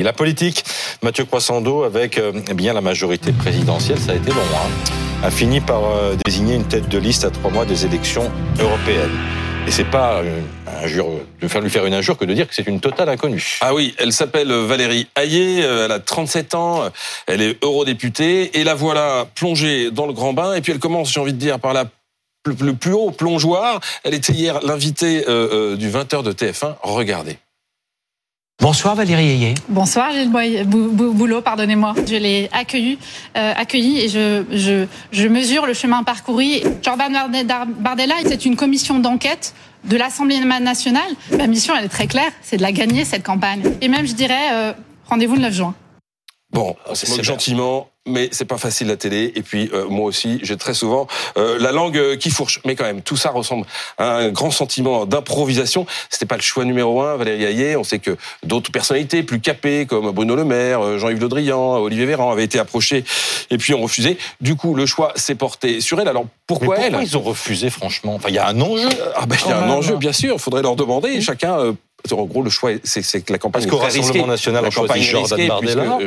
La politique, Mathieu Croissando, avec euh, eh bien la majorité présidentielle, ça a été long, hein, a fini par euh, désigner une tête de liste à trois mois des élections européennes. Et c'est pas euh, injure, de faire lui faire une injure que de dire que c'est une totale inconnue. Ah oui, elle s'appelle Valérie Hayé, elle a 37 ans, elle est eurodéputée, et la voilà plongée dans le grand bain, et puis elle commence, j'ai envie de dire, par la le plus haut plongeoir. Elle était hier l'invitée du 20h de TF1. Regardez. Bonsoir Valérie Ayé. Bonsoir Gilles Boulot, pardonnez-moi. Je l'ai accueilli, euh, accueilli et je, je, je mesure le chemin parcouru. Jordan Bardella, c'est une commission d'enquête de l'Assemblée nationale. Ma mission, elle est très claire, c'est de la gagner, cette campagne. Et même, je dirais, euh, rendez-vous le 9 juin. Bon, c'est gentiment mais c'est pas facile la télé. Et puis euh, moi aussi, j'ai très souvent euh, la langue euh, qui fourche. Mais quand même, tout ça ressemble à un grand sentiment d'improvisation. C'était pas le choix numéro un, Valérie Hayé. On sait que d'autres personnalités plus capées, comme Bruno Le Maire, Jean-Yves Le Drian, Olivier Véran, avaient été approchés et puis ont refusé. Du coup, le choix s'est porté sur elle. Alors pourquoi, mais pourquoi elle? ils ont refusé, franchement? Enfin, il y a un enjeu. Ah ben, il y a un enjeu, bien sûr. Il faudrait leur demander. Chacun en gros, le choix, c'est que la campagne est très risquée. national, la campagne est risquée,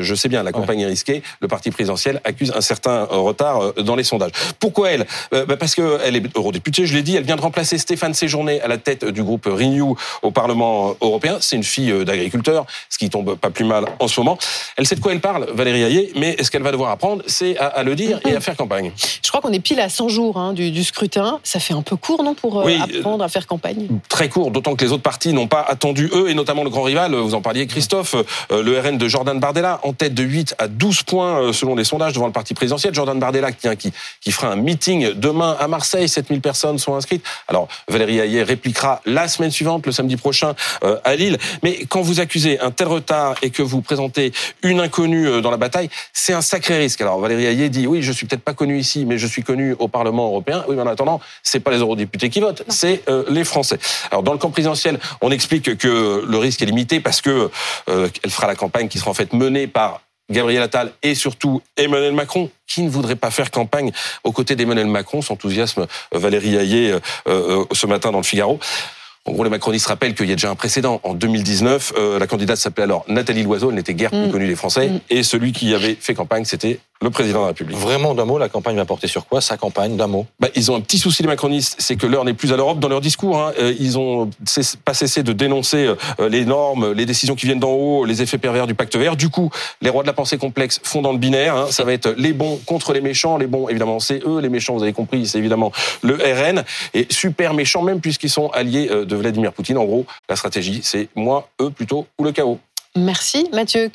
je sais bien, la campagne est risquée. Le parti présidentiel accuse un certain euh, retard euh, dans les sondages. Pourquoi elle? Euh, bah, Parce qu'elle est eurodéputée, je l'ai dit, elle vient de remplacer Stéphane Séjourné à la tête du groupe Renew au Parlement européen. C'est une fille d'agriculteur, ce qui tombe pas plus mal en ce moment. Elle sait de quoi elle parle, Valérie Hayé, mais ce qu'elle va devoir apprendre, c'est à, le dire et à faire campagne. Je crois qu'on est pile à 100 jours hein, du, scrutin. Ça fait un peu court, non, pour apprendre à faire campagne? Très court, d'autant que les autres partis n'ont pas attendu, eux, et notamment le grand rival, vous en parliez Christophe, euh, le RN de Jordan Bardella, en tête de 8 à 12 points euh, selon les sondages devant le parti présidentiel. Jordan Bardella qui, qui, qui fera un meeting demain à Marseille, 7000 personnes sont inscrites. Alors Valérie Hayet répliquera la semaine suivante, le samedi prochain, euh, à Lille. Mais quand vous accusez un tel retard et que vous présentez une inconnue dans la bataille, c'est un sacré risque. Alors Valérie Hayet dit oui, je suis peut-être pas connu ici, mais je suis connu au Parlement européen. Oui, mais en attendant, c'est pas les eurodéputés qui votent, c'est les Français. Alors dans le camp présidentiel, on explique que le risque est limité parce que euh, elle fera la campagne qui sera en fait menée par Gabriel Attal et surtout Emmanuel Macron, qui ne voudrait pas faire campagne aux côtés d'Emmanuel Macron, s'enthousiasme euh, Valérie Hayé euh, ce matin dans le Figaro. En gros, les macronistes rappellent qu'il y a déjà un précédent. En 2019, la candidate s'appelait alors Nathalie Loiseau, elle n'était guère plus mm. connue des Français, mm. et celui qui avait fait campagne, c'était le président de la République. Vraiment d'un mot, la campagne va porter sur quoi? Sa campagne d'un mot bah, Ils ont un petit souci, les macronistes, c'est que l'heure n'est plus à l'Europe dans leur discours. Hein. Euh, ils ont pas cessé de dénoncer euh, les normes, les décisions qui viennent d'en haut, les effets pervers du pacte vert. Du coup, les rois de la pensée complexe font dans le binaire. Hein. Ça va être les bons contre les méchants. Les bons, évidemment, c'est eux. Les méchants, vous avez compris, c'est évidemment le RN. Et super méchants, même puisqu'ils sont alliés euh, de Vladimir Poutine. En gros, la stratégie, c'est moi, eux plutôt, ou le chaos. Merci Mathieu.